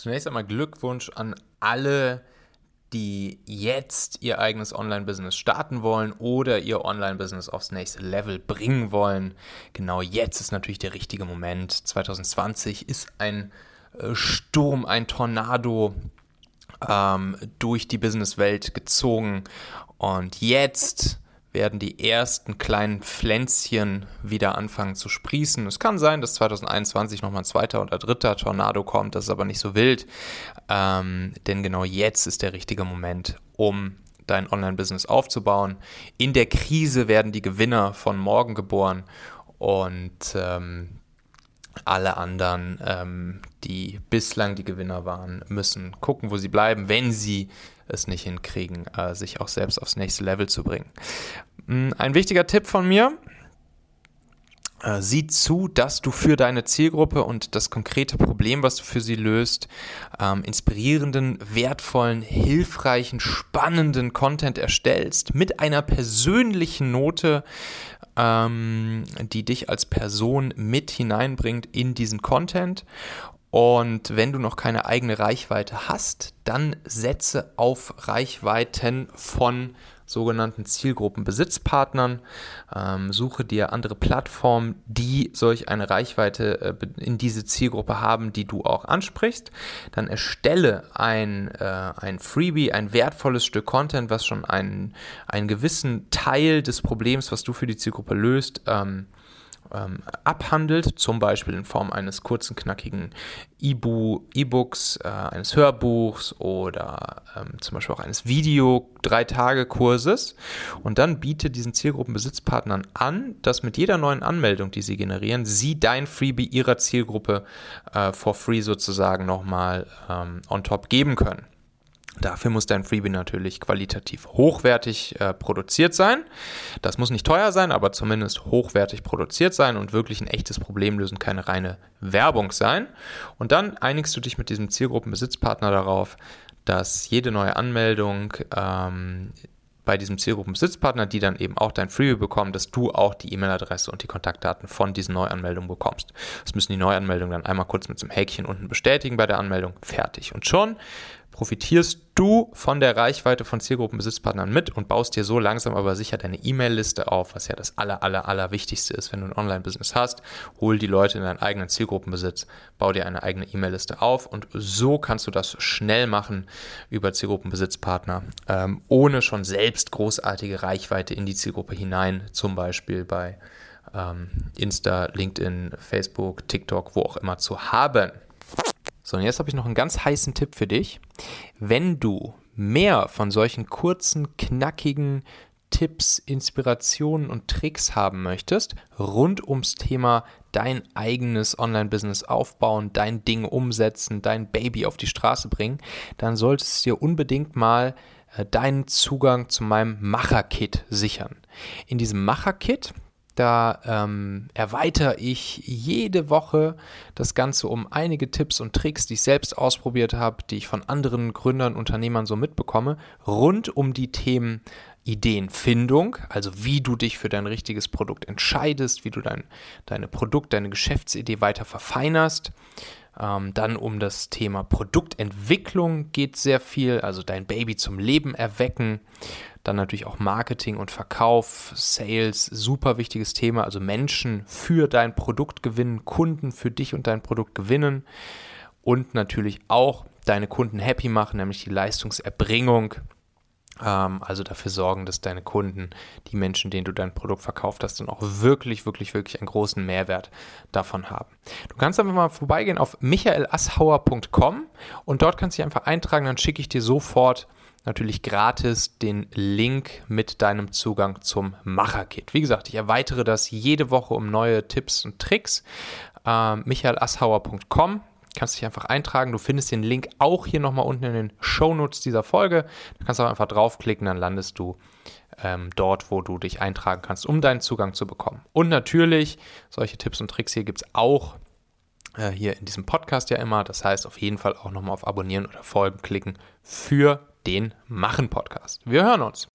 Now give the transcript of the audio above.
Zunächst einmal Glückwunsch an alle, die jetzt ihr eigenes Online-Business starten wollen oder ihr Online-Business aufs nächste Level bringen wollen. Genau jetzt ist natürlich der richtige Moment. 2020 ist ein äh, Sturm, ein Tornado ähm, durch die Businesswelt gezogen und jetzt werden die ersten kleinen Pflänzchen wieder anfangen zu sprießen. Es kann sein, dass 2021 nochmal ein zweiter oder dritter Tornado kommt, das ist aber nicht so wild, ähm, denn genau jetzt ist der richtige Moment, um dein Online-Business aufzubauen. In der Krise werden die Gewinner von morgen geboren und ähm, alle anderen, ähm, die bislang die Gewinner waren, müssen gucken, wo sie bleiben, wenn sie es nicht hinkriegen, äh, sich auch selbst aufs nächste Level zu bringen. Mm, ein wichtiger Tipp von mir. Äh, sieh zu, dass du für deine Zielgruppe und das konkrete Problem, was du für sie löst, ähm, inspirierenden, wertvollen, hilfreichen, spannenden Content erstellst mit einer persönlichen Note, ähm, die dich als Person mit hineinbringt in diesen Content. Und wenn du noch keine eigene Reichweite hast, dann setze auf Reichweiten von sogenannten Zielgruppenbesitzpartnern. Ähm, suche dir andere Plattformen, die solch eine Reichweite äh, in diese Zielgruppe haben, die du auch ansprichst. Dann erstelle ein, äh, ein Freebie, ein wertvolles Stück Content, was schon einen, einen gewissen Teil des Problems, was du für die Zielgruppe löst, ähm, ähm, abhandelt, zum Beispiel in Form eines kurzen, knackigen E-Books, äh, eines Hörbuchs oder ähm, zum Beispiel auch eines Video-Drei-Tage-Kurses. Und dann biete diesen Zielgruppenbesitzpartnern an, dass mit jeder neuen Anmeldung, die sie generieren, sie dein Freebie ihrer Zielgruppe äh, for free sozusagen nochmal ähm, on top geben können. Dafür muss dein Freebie natürlich qualitativ hochwertig äh, produziert sein. Das muss nicht teuer sein, aber zumindest hochwertig produziert sein und wirklich ein echtes Problem lösen, keine reine Werbung sein. Und dann einigst du dich mit diesem Zielgruppenbesitzpartner darauf, dass jede neue Anmeldung ähm, bei diesem Zielgruppenbesitzpartner, die dann eben auch dein Freebie bekommen, dass du auch die E-Mail-Adresse und die Kontaktdaten von diesen Neuanmeldungen bekommst. Das müssen die Neuanmeldungen dann einmal kurz mit so einem Häkchen unten bestätigen bei der Anmeldung. Fertig. Und schon profitierst du von der Reichweite von Zielgruppenbesitzpartnern mit und baust dir so langsam aber sicher deine E-Mail-Liste auf, was ja das aller, aller, aller Wichtigste ist, wenn du ein Online-Business hast. Hol die Leute in deinen eigenen Zielgruppenbesitz, bau dir eine eigene E-Mail-Liste auf und so kannst du das schnell machen über Zielgruppenbesitzpartner, ähm, ohne schon selbst großartige Reichweite in die Zielgruppe hinein, zum Beispiel bei ähm, Insta, LinkedIn, Facebook, TikTok, wo auch immer zu haben. So, und jetzt habe ich noch einen ganz heißen Tipp für dich. Wenn du mehr von solchen kurzen, knackigen Tipps, Inspirationen und Tricks haben möchtest, rund ums Thema dein eigenes Online-Business aufbauen, dein Ding umsetzen, dein Baby auf die Straße bringen, dann solltest du dir unbedingt mal äh, deinen Zugang zu meinem Macher-Kit sichern. In diesem Macher-Kit, da ähm, erweitere ich jede Woche das Ganze um einige Tipps und Tricks, die ich selbst ausprobiert habe, die ich von anderen Gründern, Unternehmern so mitbekomme, rund um die Themen Ideenfindung, also wie du dich für dein richtiges Produkt entscheidest, wie du dein deine Produkt, deine Geschäftsidee weiter verfeinerst. Ähm, dann um das Thema Produktentwicklung geht sehr viel, also dein Baby zum Leben erwecken. Dann natürlich auch Marketing und Verkauf, Sales, super wichtiges Thema. Also Menschen für dein Produkt gewinnen, Kunden für dich und dein Produkt gewinnen und natürlich auch deine Kunden happy machen, nämlich die Leistungserbringung. Ähm, also dafür sorgen, dass deine Kunden, die Menschen, denen du dein Produkt verkauft hast, dann auch wirklich, wirklich, wirklich einen großen Mehrwert davon haben. Du kannst einfach mal vorbeigehen auf michaelassauer.com und dort kannst du dich einfach eintragen, dann schicke ich dir sofort natürlich gratis den Link mit deinem Zugang zum Macherkit. Wie gesagt, ich erweitere das jede Woche um neue Tipps und Tricks. Ähm, michaelassauer.com kannst dich einfach eintragen. Du findest den Link auch hier nochmal unten in den Shownotes dieser Folge. Da kannst du einfach draufklicken, dann landest du ähm, dort, wo du dich eintragen kannst, um deinen Zugang zu bekommen. Und natürlich, solche Tipps und Tricks hier gibt es auch äh, hier in diesem Podcast ja immer. Das heißt, auf jeden Fall auch nochmal auf Abonnieren oder Folgen klicken für den Machen Podcast. Wir hören uns.